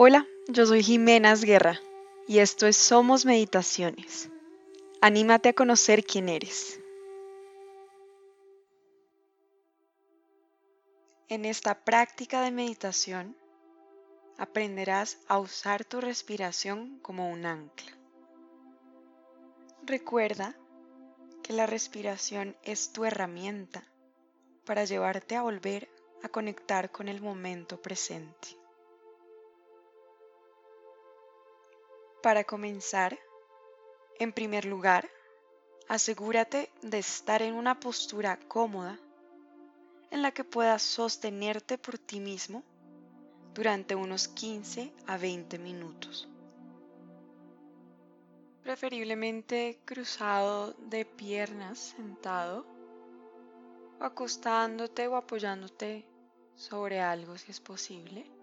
Hola, yo soy Jimena Guerra y esto es Somos Meditaciones. Anímate a conocer quién eres. En esta práctica de meditación aprenderás a usar tu respiración como un ancla. Recuerda que la respiración es tu herramienta para llevarte a volver a conectar con el momento presente. Para comenzar, en primer lugar, asegúrate de estar en una postura cómoda en la que puedas sostenerte por ti mismo durante unos 15 a 20 minutos. Preferiblemente cruzado de piernas sentado o acostándote o apoyándote sobre algo si es posible.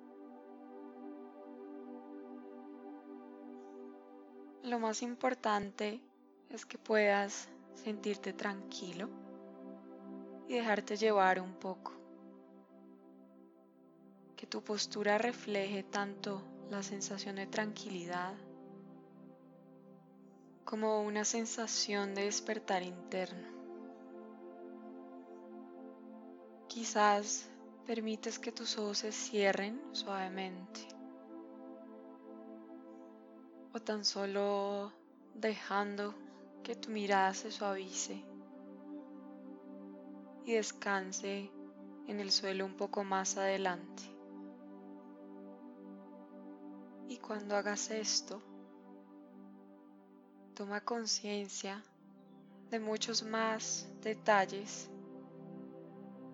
Lo más importante es que puedas sentirte tranquilo y dejarte llevar un poco. Que tu postura refleje tanto la sensación de tranquilidad como una sensación de despertar interno. Quizás permites que tus ojos se cierren suavemente o tan solo dejando que tu mirada se suavice y descanse en el suelo un poco más adelante. Y cuando hagas esto, toma conciencia de muchos más detalles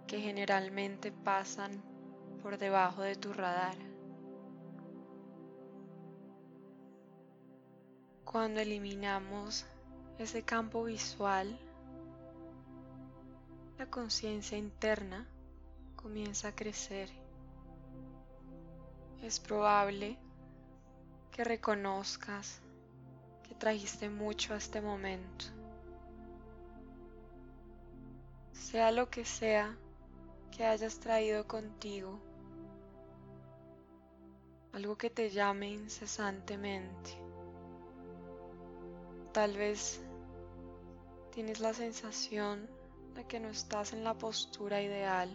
que generalmente pasan por debajo de tu radar. Cuando eliminamos ese campo visual, la conciencia interna comienza a crecer. Es probable que reconozcas que trajiste mucho a este momento. Sea lo que sea que hayas traído contigo, algo que te llame incesantemente. Tal vez tienes la sensación de que no estás en la postura ideal.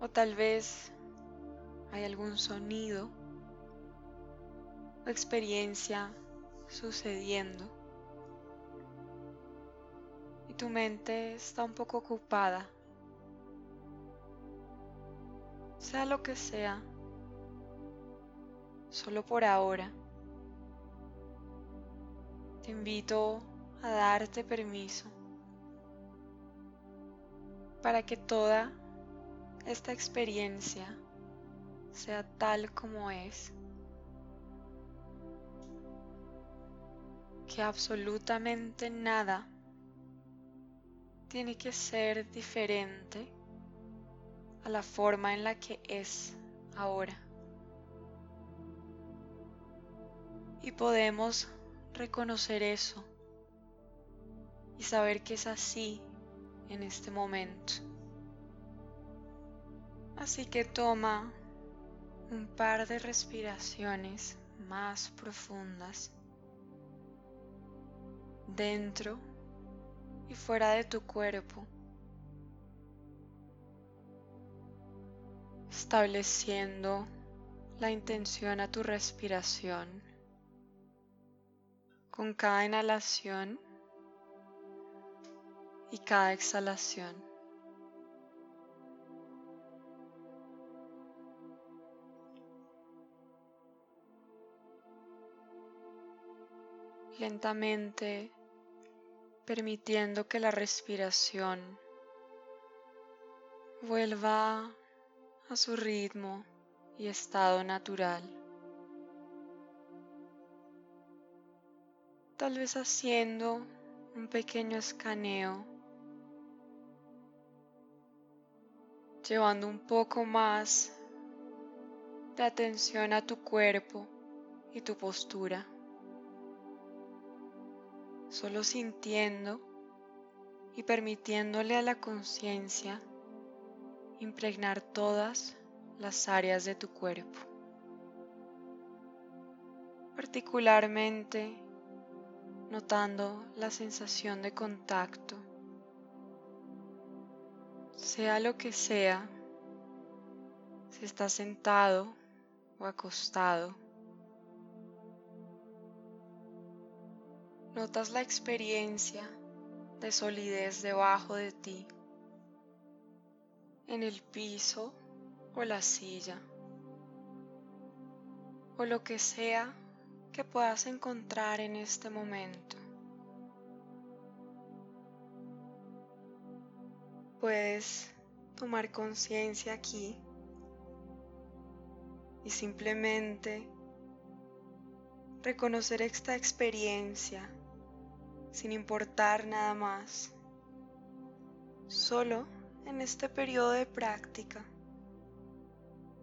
O tal vez hay algún sonido o experiencia sucediendo tu mente está un poco ocupada, sea lo que sea, solo por ahora, te invito a darte permiso para que toda esta experiencia sea tal como es. Que absolutamente nada tiene que ser diferente a la forma en la que es ahora. Y podemos reconocer eso y saber que es así en este momento. Así que toma un par de respiraciones más profundas dentro y fuera de tu cuerpo, estableciendo la intención a tu respiración con cada inhalación y cada exhalación. Lentamente permitiendo que la respiración vuelva a su ritmo y estado natural. Tal vez haciendo un pequeño escaneo, llevando un poco más de atención a tu cuerpo y tu postura. Solo sintiendo y permitiéndole a la conciencia impregnar todas las áreas de tu cuerpo, particularmente notando la sensación de contacto, sea lo que sea, si estás sentado o acostado. Notas la experiencia de solidez debajo de ti, en el piso o la silla, o lo que sea que puedas encontrar en este momento. Puedes tomar conciencia aquí y simplemente reconocer esta experiencia sin importar nada más. Solo en este periodo de práctica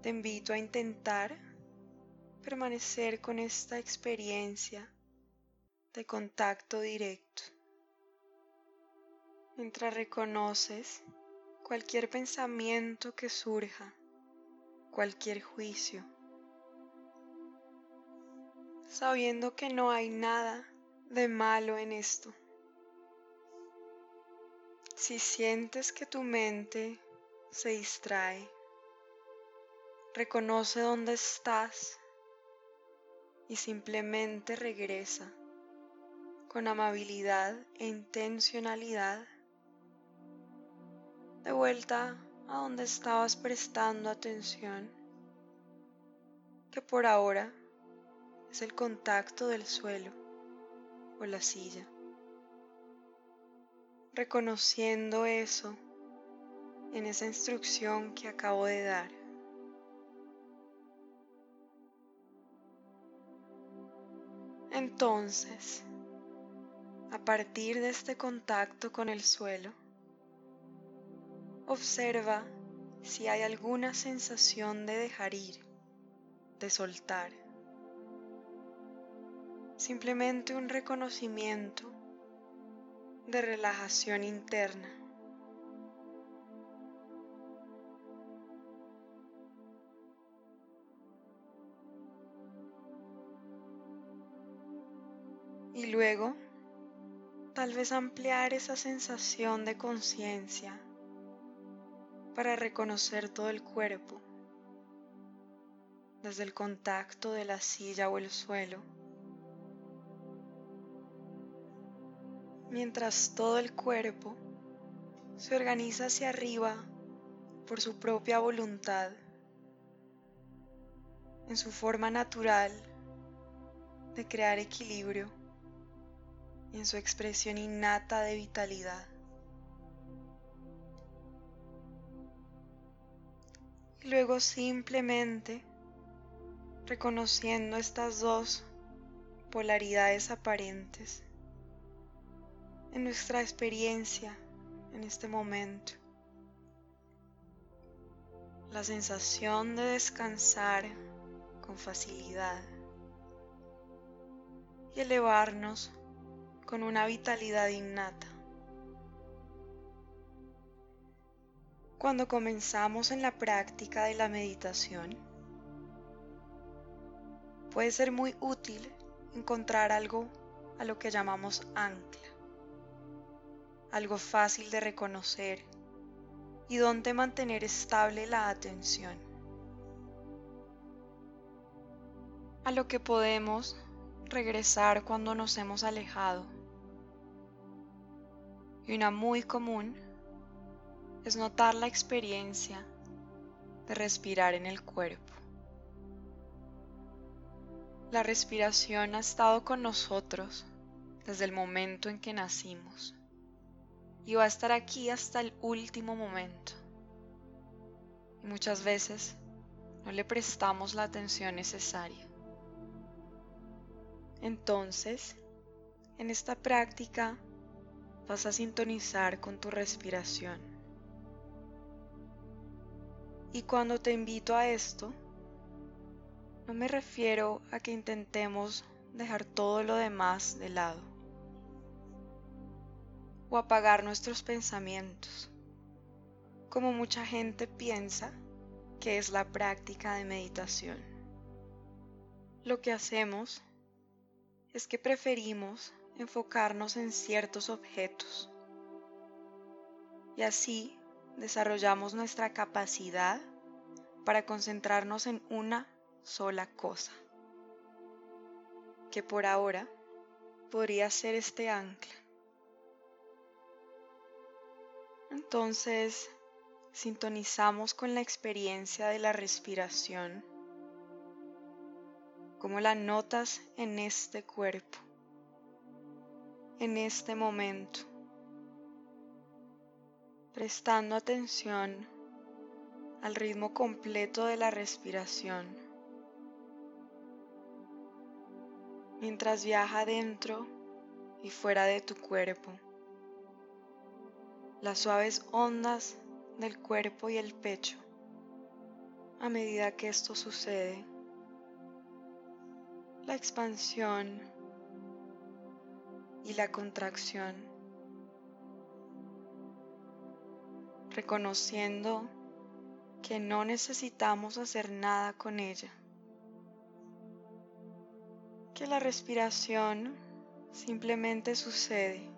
te invito a intentar permanecer con esta experiencia de contacto directo mientras reconoces cualquier pensamiento que surja, cualquier juicio, sabiendo que no hay nada de malo en esto. Si sientes que tu mente se distrae, reconoce dónde estás y simplemente regresa con amabilidad e intencionalidad de vuelta a donde estabas prestando atención, que por ahora es el contacto del suelo o la silla. Reconociendo eso en esa instrucción que acabo de dar. Entonces, a partir de este contacto con el suelo, observa si hay alguna sensación de dejar ir, de soltar simplemente un reconocimiento de relajación interna. Luego, tal vez ampliar esa sensación de conciencia para reconocer todo el cuerpo, desde el contacto de la silla o el suelo. Mientras todo el cuerpo se organiza hacia arriba por su propia voluntad, en su forma natural de crear equilibrio en su expresión innata de vitalidad. Y luego simplemente reconociendo estas dos polaridades aparentes en nuestra experiencia en este momento. La sensación de descansar con facilidad y elevarnos con una vitalidad innata. Cuando comenzamos en la práctica de la meditación, puede ser muy útil encontrar algo a lo que llamamos ancla algo fácil de reconocer y donde mantener estable la atención. A lo que podemos regresar cuando nos hemos alejado. Y una muy común es notar la experiencia de respirar en el cuerpo. La respiración ha estado con nosotros desde el momento en que nacimos y va a estar aquí hasta el último momento. Y muchas veces no le prestamos la atención necesaria. Entonces, en esta práctica vas a sintonizar con tu respiración. Y cuando te invito a esto, no me refiero a que intentemos dejar todo lo demás de lado o apagar nuestros pensamientos, como mucha gente piensa que es la práctica de meditación. Lo que hacemos es que preferimos enfocarnos en ciertos objetos y así desarrollamos nuestra capacidad para concentrarnos en una sola cosa, que por ahora podría ser este ancla. Entonces, sintonizamos con la experiencia de la respiración, como la notas en este cuerpo, en este momento, prestando atención al ritmo completo de la respiración, mientras viaja dentro y fuera de tu cuerpo las suaves ondas del cuerpo y el pecho a medida que esto sucede. La expansión y la contracción. Reconociendo que no necesitamos hacer nada con ella. Que la respiración simplemente sucede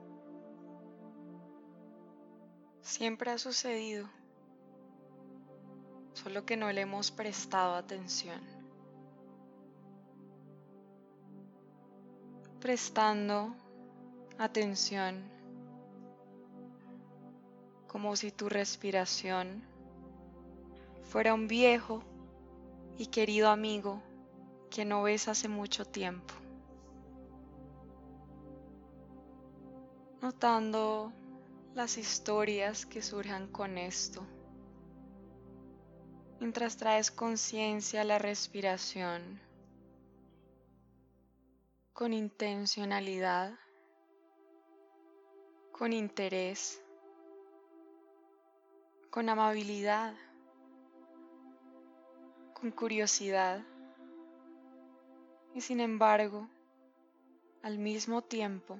Siempre ha sucedido, solo que no le hemos prestado atención. Prestando atención como si tu respiración fuera un viejo y querido amigo que no ves hace mucho tiempo. Notando las historias que surjan con esto. Mientras traes conciencia a la respiración, con intencionalidad, con interés, con amabilidad, con curiosidad y sin embargo, al mismo tiempo,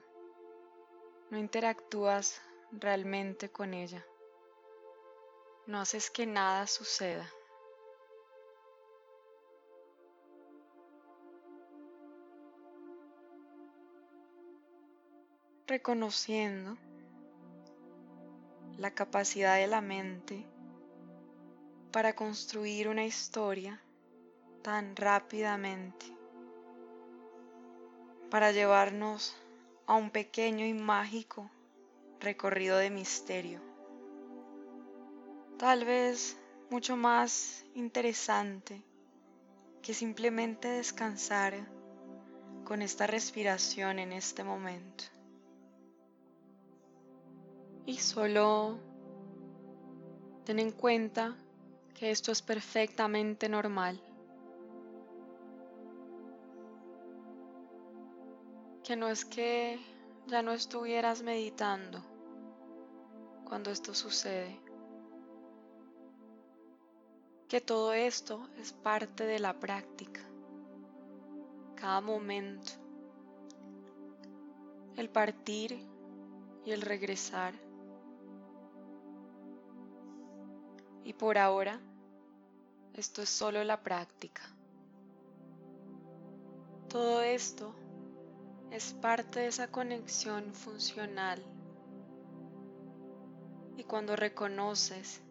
no interactúas realmente con ella. No haces que nada suceda. Reconociendo la capacidad de la mente para construir una historia tan rápidamente, para llevarnos a un pequeño y mágico recorrido de misterio. Tal vez mucho más interesante que simplemente descansar con esta respiración en este momento. Y solo ten en cuenta que esto es perfectamente normal. Que no es que ya no estuvieras meditando cuando esto sucede. Que todo esto es parte de la práctica. Cada momento. El partir y el regresar. Y por ahora, esto es solo la práctica. Todo esto es parte de esa conexión funcional. Y cuando reconoces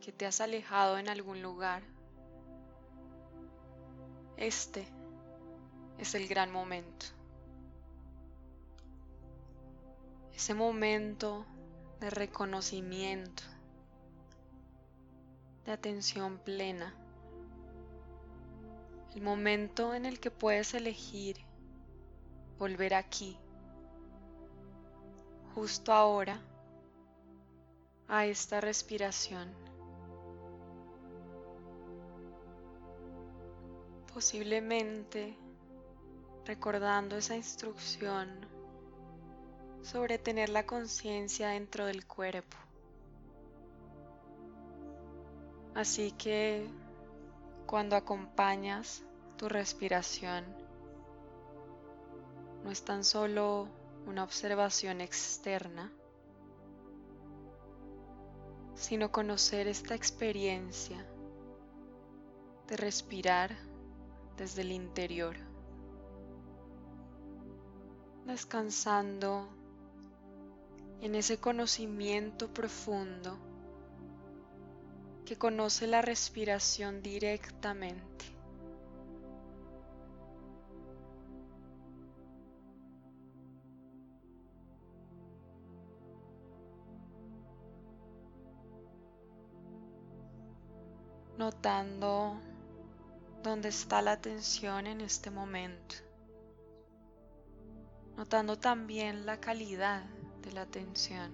que te has alejado en algún lugar, este es el gran momento. Ese momento de reconocimiento, de atención plena. El momento en el que puedes elegir volver aquí, justo ahora, a esta respiración. Posiblemente recordando esa instrucción sobre tener la conciencia dentro del cuerpo. Así que cuando acompañas tu respiración, no es tan solo una observación externa, sino conocer esta experiencia de respirar desde el interior, descansando en ese conocimiento profundo que conoce la respiración directamente. notando dónde está la atención en este momento, notando también la calidad de la atención,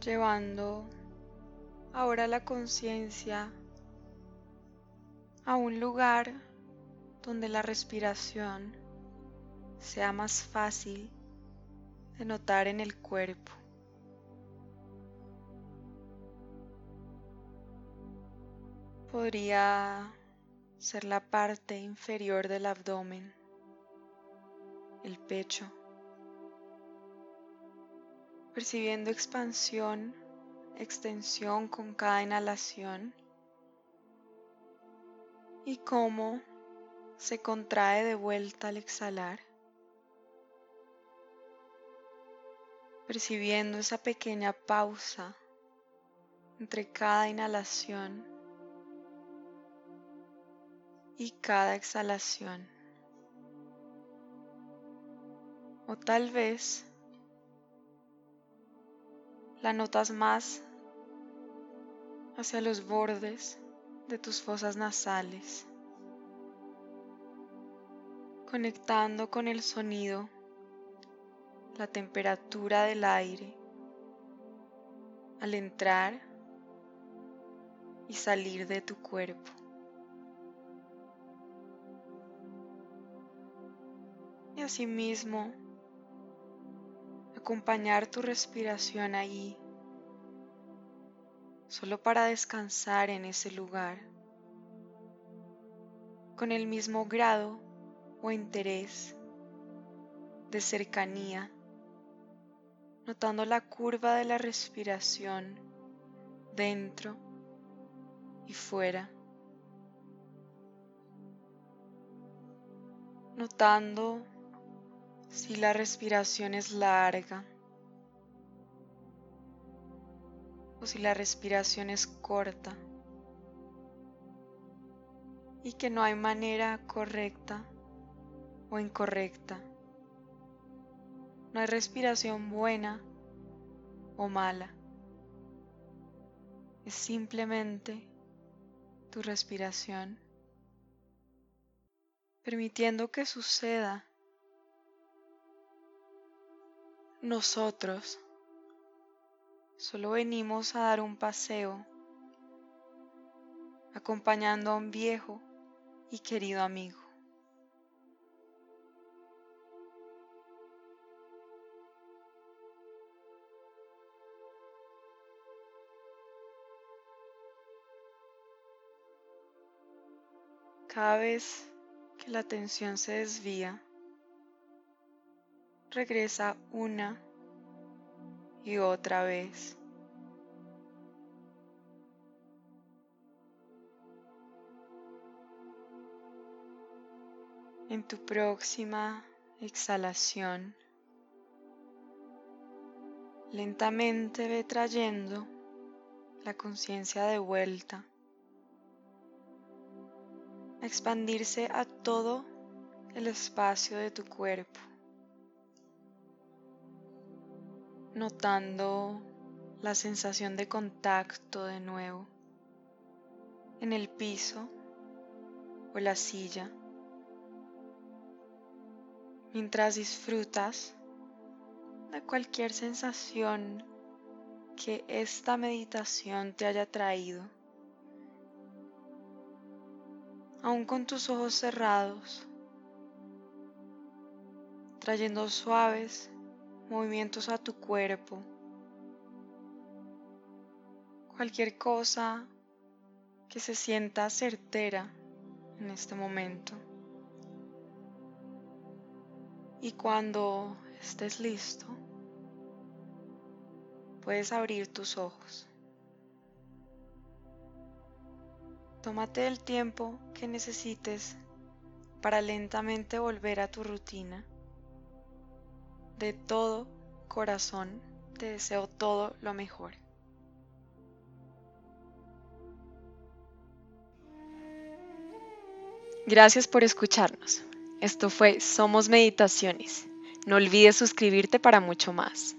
llevando ahora la conciencia a un lugar donde la respiración sea más fácil de notar en el cuerpo. podría ser la parte inferior del abdomen, el pecho, percibiendo expansión, extensión con cada inhalación y cómo se contrae de vuelta al exhalar, percibiendo esa pequeña pausa entre cada inhalación y cada exhalación. O tal vez la notas más hacia los bordes de tus fosas nasales, conectando con el sonido, la temperatura del aire al entrar y salir de tu cuerpo. asimismo acompañar tu respiración ahí, solo para descansar en ese lugar, con el mismo grado o interés de cercanía, notando la curva de la respiración dentro y fuera. Notando si la respiración es larga o si la respiración es corta y que no hay manera correcta o incorrecta. No hay respiración buena o mala. Es simplemente tu respiración, permitiendo que suceda Nosotros solo venimos a dar un paseo acompañando a un viejo y querido amigo. Cada vez que la atención se desvía, regresa una y otra vez. En tu próxima exhalación, lentamente ve trayendo la conciencia de vuelta, a expandirse a todo el espacio de tu cuerpo. Notando la sensación de contacto de nuevo en el piso o la silla, mientras disfrutas de cualquier sensación que esta meditación te haya traído, aún con tus ojos cerrados, trayendo suaves movimientos a tu cuerpo, cualquier cosa que se sienta certera en este momento. Y cuando estés listo, puedes abrir tus ojos. Tómate el tiempo que necesites para lentamente volver a tu rutina. De todo corazón te deseo todo lo mejor. Gracias por escucharnos. Esto fue Somos Meditaciones. No olvides suscribirte para mucho más.